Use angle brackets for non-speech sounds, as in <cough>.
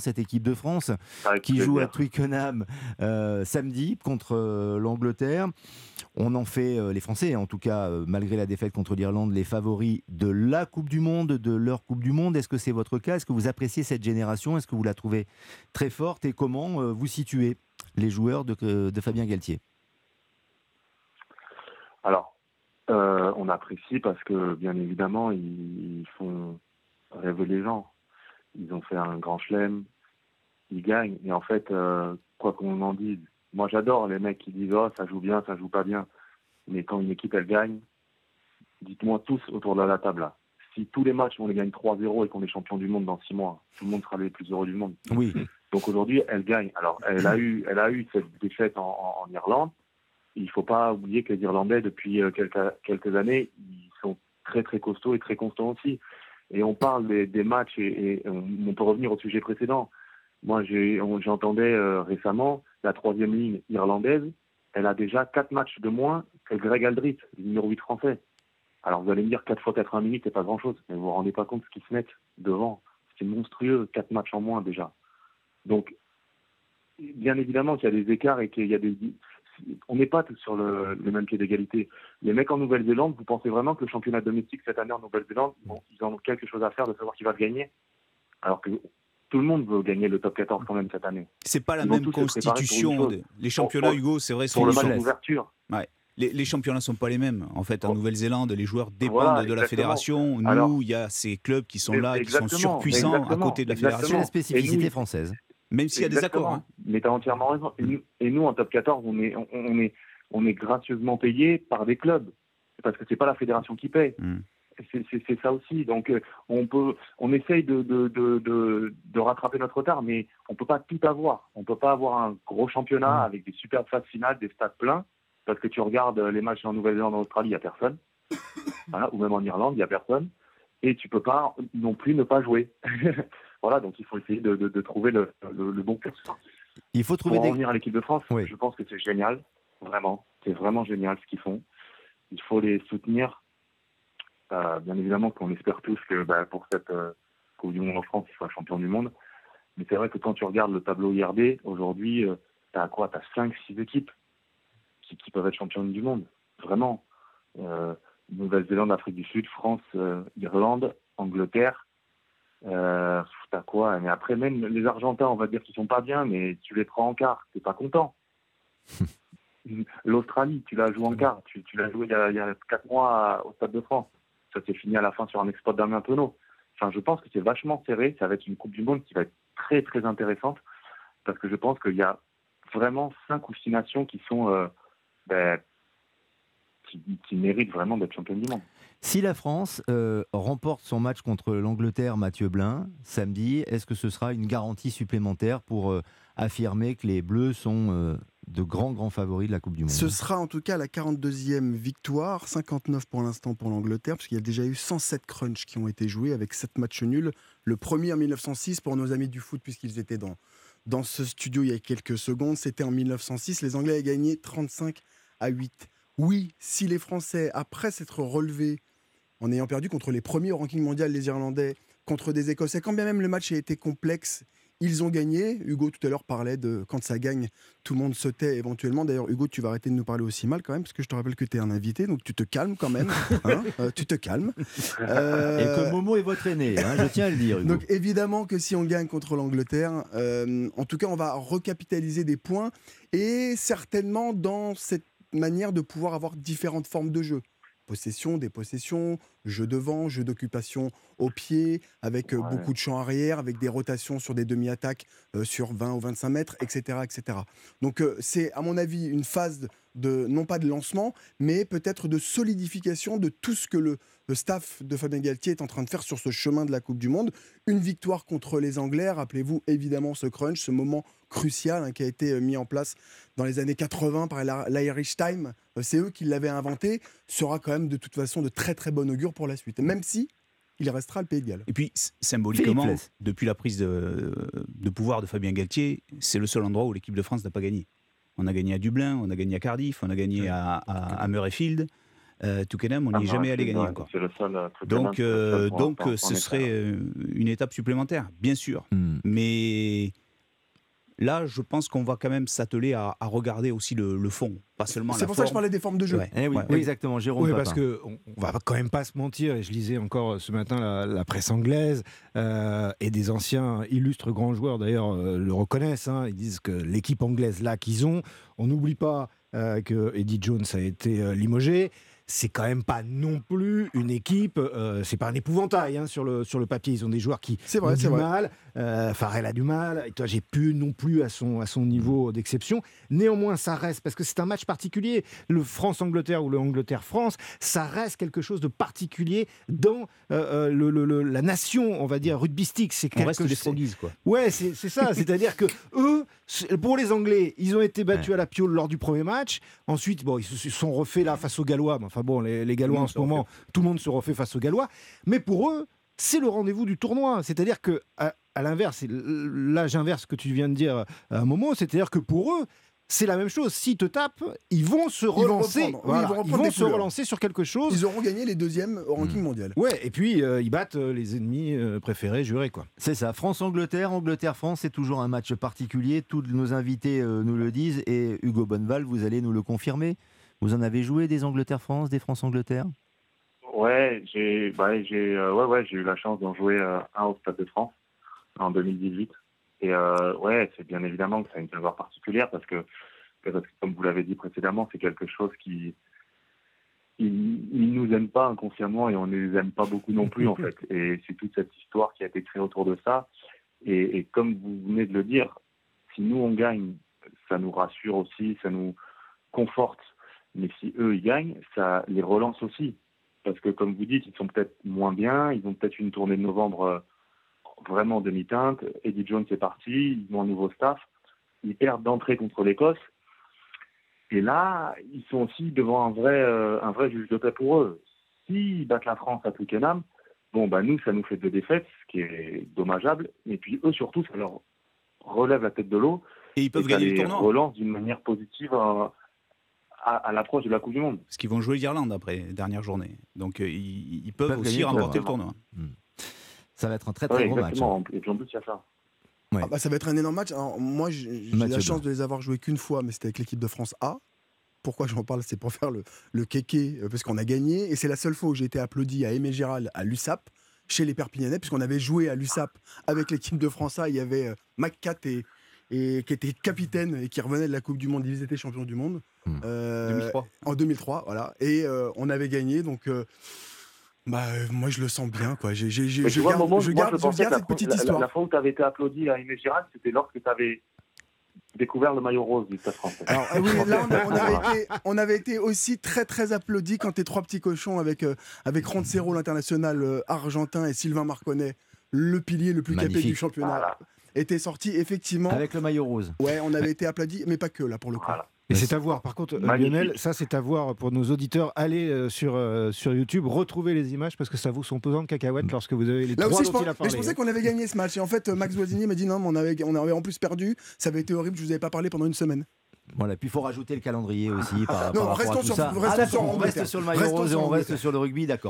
cette équipe de France qui joue à Twickenham euh, samedi contre euh, l'Angleterre. On en fait, euh, les Français, en tout cas, malgré la défaite contre l'Irlande, les favoris de la Coupe du Monde, de leur Coupe du Monde. Est-ce que c'est votre cas? Est-ce que vous appréciez cette génération? Est-ce que vous la trouvez très forte? Et comment vous situez les joueurs de, de Fabien Galtier? Alors, on apprécie parce que, bien évidemment, ils font rêver les gens. Ils ont fait un grand chelem, ils gagnent. Et en fait, euh, quoi qu'on en dise, moi j'adore les mecs qui disent oh ça joue bien, ça joue pas bien. Mais quand une équipe elle gagne, dites-moi tous autour de la table là. Si tous les matchs on les gagne 3-0 et qu'on est champion du monde dans 6 mois, tout le monde sera les plus heureux du monde. Oui. Donc aujourd'hui, elle gagne. Alors elle a eu, elle a eu cette défaite en, Irlande. Il faut pas oublier que les Irlandais depuis euh, quelques, quelques années, ils sont très très costauds et très constants aussi et on parle des, matchs et, on, peut revenir au sujet précédent. Moi, j'entendais euh, récemment la troisième ligne irlandaise, elle a déjà quatre matchs de moins que Greg Aldrit, le numéro 8 français. Alors vous allez me dire 4 fois 80 minutes, c'est pas grand-chose, mais vous vous rendez pas compte ce qu'ils se mettent devant. C'est monstrueux, quatre matchs en moins déjà. Donc, bien évidemment qu'il y a des écarts et qu'il y a des, on n'est pas tous sur le, même pied d'égalité. Les mecs en Nouvelle-Zélande, vous pensez vraiment que le championnat domestique cette année en Nouvelle-Zélande, ils ont quelque chose à faire de savoir qui va gagner Alors que tout le monde veut gagner le top 14 quand même cette année. C'est pas la même constitution. Les championnats, Hugo, c'est vrai, sont pour le match d'ouverture. Ouais. Les, les, championnats sont pas les mêmes. En fait, en Nouvelle-Zélande, les joueurs dépendent de la fédération. Nous, il y a ces clubs qui sont là, qui sont surpuissants à côté de la fédération. C'est la spécificité française? Même s'il y a des accords. Hein. Mais tu as entièrement raison. Et nous, en top 14, on est, on, est, on est gracieusement payé par des clubs. Parce que c'est pas la fédération qui paye. Hmm. C'est ça aussi. Donc, euh, on peut, on essaye de, de, de, de, rattraper notre retard, mais on peut pas tout avoir. On peut pas avoir un gros championnat hmm. avec des superbes phases finales, des stades pleins, parce que tu regardes les matchs en Nouvelle-Zélande, en Australie, il n'y a personne. <coughs> ou même en Irlande, il n'y a personne. Et tu peux pas non plus ne pas jouer. <laughs> Voilà, donc il faut essayer de, trouver le, bon curseur. Il faut trouver Pour des... revenir à l'équipe de France, je pense que c'est génial, vraiment. C'est vraiment génial ce qu'ils font. Il faut les soutenir. Euh, bien évidemment qu'on espère tous que bah, pour cette euh, Coupe du Monde en France, ils soient champions du monde. Mais c'est vrai que quand tu regardes le tableau IRD, aujourd'hui, euh, tu as quoi? Tu as 5, 6 équipes qui, qui, peuvent être championnes du monde. Vraiment. Nouvelle-Zélande, Afrique du Sud, France, Irlande, Angleterre, euh, t'as quoi? Mais après, même les Argentins, on va dire qu'ils sont pas bien, mais tu les prends en quart, t'es pas content. <laughs> L'Australie, tu l'as joué en quart, tu, l'as joué il y, a, il 4 mois au Stade de France. Ça s'est fini à la fin sur un exploit d'Armin Penaud. Enfin, je pense que c'est vachement serré. Ça va être une Coupe du Monde qui va être très, très intéressante parce que je pense qu'il y a vraiment 5 ou 6 nations qui sont euh, ben, qui, méritent vraiment d'être championnes du monde. Si la France euh, remporte son match contre l'Angleterre, Mathieu Blin, samedi, est-ce que ce sera une garantie supplémentaire pour euh, affirmer que les Bleus sont de grands, grands favoris de la Coupe du Monde Ce sera en tout cas la 42e victoire, 59 pour l'instant pour l'Angleterre, puisqu'il y a déjà eu 107 crunchs qui ont été joués avec 7 matchs nuls. Le premier en 1906 pour nos amis du foot, puisqu'ils étaient dans, dans ce studio il y a quelques secondes. C'était en 1906. Les Anglais avaient gagné 35 à 8. Oui, si les Français, après s'être relevés en ayant perdu contre les premiers au ranking mondial, les Irlandais, contre des Écossais. Quand bien même le match a été complexe, ils ont gagné. Hugo tout à l'heure parlait de quand ça gagne, tout le monde se tait éventuellement. D'ailleurs, Hugo, tu vas arrêter de nous parler aussi mal quand même, parce que je te rappelle que tu es un invité, donc tu te calmes quand même. Hein, <laughs> euh, tu te calmes. Et que Momo est votre aîné, hein, je tiens à le dire. Hugo. Donc évidemment que si on gagne contre l'Angleterre, euh, en tout cas, on va recapitaliser des points et certainement dans cette manière de pouvoir avoir différentes formes de jeu possession, des possessions, jeu devant, jeu d'occupation au pied, avec beaucoup de champs arrière, avec des rotations sur des demi-attaques euh, sur 20 ou 25 mètres, etc. etc. Donc euh, c'est à mon avis une phase de, non pas de lancement, mais peut-être de solidification de tout ce que le, le staff de Fabien Galtier est en train de faire sur ce chemin de la Coupe du Monde. Une victoire contre les Anglais, rappelez-vous évidemment ce crunch, ce moment crucial hein, qui a été euh, mis en place dans les années 80 par l'Irish Time, euh, c'est eux qui l'avaient inventé, sera quand même de toute façon de très très bon augure pour la suite, même si il restera le Pays de Galles. Et puis, symboliquement, depuis la prise de, pouvoir de Fabien Galtier, c'est le seul endroit où l'équipe de France n'a pas gagné. On a gagné à Dublin, on a gagné à Cardiff, on a gagné à, à, Murrayfield. Euh, on n'y est ah, jamais allé gagner encore. donc, donc ce serait une étape supplémentaire, bien sûr. Hmm. Mais Là, je pense qu'on va quand même s'atteler à, regarder aussi le, fond, pas seulement C'est pour ça que je parlais des formes de jeu. Eh oui, exactement, Jérôme. Oui, parce qu'on ne va quand même pas se mentir, et je lisais encore ce matin la, presse anglaise, euh, et des anciens illustres grands joueurs d'ailleurs euh, le reconnaissent, hein. ils disent que l'équipe anglaise là qu'ils ont, on n'oublie pas euh, que Eddie Jones a été limogé, c'est quand même pas non plus une équipe, euh, c'est pas un épouvantail hein, sur, le, sur le papier. Ils ont des joueurs qui vrai, ont du mal. Euh, Farrell a du mal. Et toi, j'ai plus non plus à son, à son niveau d'exception. Néanmoins, ça reste, parce que c'est un match particulier. Le France-Angleterre ou le Angleterre-France, ça reste quelque chose de particulier dans euh, euh, le, la nation, on va dire, rugbystique. C'est on reste des quoi. Ouais, c'est ça. C'est-à-dire que <laughs> eux, pour les Anglais, ils ont été battus à la piole lors du premier match. Ensuite, bon, ils se sont refaits là face aux Gallois. Enfin, bon, les, Gallois en ce moment, tout le monde se refait face aux Gallois. Mais pour eux, c'est le rendez-vous du tournoi. C'est-à-dire que, à, l'inverse, là j'inverse ce que tu viens de dire à un moment, c'est-à-dire que pour eux, c'est la même chose. S'ils te tapent, ils vont se relancer. Ils vont, se relancer sur quelque chose. Ils auront gagné les deuxièmes au ranking hmm. mondial. Ouais, et puis euh, ils battent euh, les ennemis euh, préférés, jurés quoi. C'est ça. France-Angleterre, Angleterre-France, c'est toujours un match particulier. Tous nos invités nous le disent et Hugo Bonneval, vous allez nous le confirmer. Vous en avez joué des Angleterre-France, des France-Angleterre? Ouais, j'ai bah, euh, ouais, ouais, j'ai eu la chance d'en jouer euh, un au Stade de France en 2018. Et euh, ouais, c'est bien évidemment que ça a une saveur particulière parce que, comme vous l'avez dit précédemment, c'est quelque chose qui ils, nous aiment pas inconsciemment et on ne les aime pas beaucoup non plus en <laughs> fait. Et c'est toute cette histoire qui a été créée autour de ça. Et, et, comme vous venez de le dire, si nous on gagne, ça nous rassure aussi, ça nous conforte mais si eux, ils gagnent, ça les relance aussi. Parce que, comme vous dites, ils sont peut-être moins bien. Ils ont peut-être une tournée de novembre euh, vraiment demi-teinte. Eddie Jones est parti. Ils ont un nouveau staff. Ils perdent d'entrée contre l'Écosse. Et là, ils sont aussi devant un vrai, euh, un vrai juge de paix pour eux. S'ils battent la France à Twickenham, bon, bah, nous, ça nous fait deux défaites, ce qui est dommageable. Et puis, eux, surtout, ça leur relève la tête de l'eau. Et ils peuvent gagner le tournoi. relance d'une manière positive euh, à, l'approche de la Coupe du Monde. Parce qu'ils vont jouer l'Irlande après, dernière journée. Donc euh, ils, peuvent, aussi remporter le tournoi. Hmm. Ça va être un très très gros match. Hein. Et puis en plus, il y a ça. Ah bah, ça va être un énorme match. moi, j'ai la chance de les avoir joués qu'une fois, mais c'était avec l'équipe de France A. Pourquoi j'en parle? C'est pour faire le, le kéké, euh, parce qu'on a gagné. Et c'est la seule fois où j'ai été applaudi à Aimé Gérald, à l'USAP, chez les Perpignanais, puisqu'on avait joué à l'USAP avec l'équipe de France A. Il y avait euh, McCat et, et qui était capitaine et qui revenait de la Coupe du Monde. Ils étaient champions du monde. 2003. Euh, en 2003, voilà. Et euh, on avait gagné, donc. Euh, bah, moi, je le sens bien, quoi. je garde, cette petite histoire. La, fois où tu avais été applaudi à Aimé Girard, c'était lorsque tu avais découvert le maillot rose du Stade français. Alors, oui, là, <laughs> on, avait été, aussi très, très applaudi quand tes trois petits cochons avec, avec Roncero, l'international argentin, et Sylvain Marconnet, le pilier le plus capé du championnat, était sorti effectivement. Avec le maillot rose. Ouais, on avait été applaudi, mais pas que là pour le coup. Et c'est à voir. Par contre, Lionel, ça c'est à voir pour nos auditeurs. Allez euh, sur, euh, sur YouTube, retrouvez les images parce que ça vous son pesant de cacahuètes mm. lorsque vous avez les Là trois aussi, je, pense, mais je pensais qu'on avait gagné ce match. Et en fait, Max Voisinier m'a dit non, mais on avait, on avait en plus perdu. Ça avait été horrible, je vous avais pas parlé pendant une semaine. Voilà, puis il faut rajouter le calendrier aussi par, <laughs> non, tout ça. Ah, on reste sur le maillot rose et on reste sur le rugby, d'accord.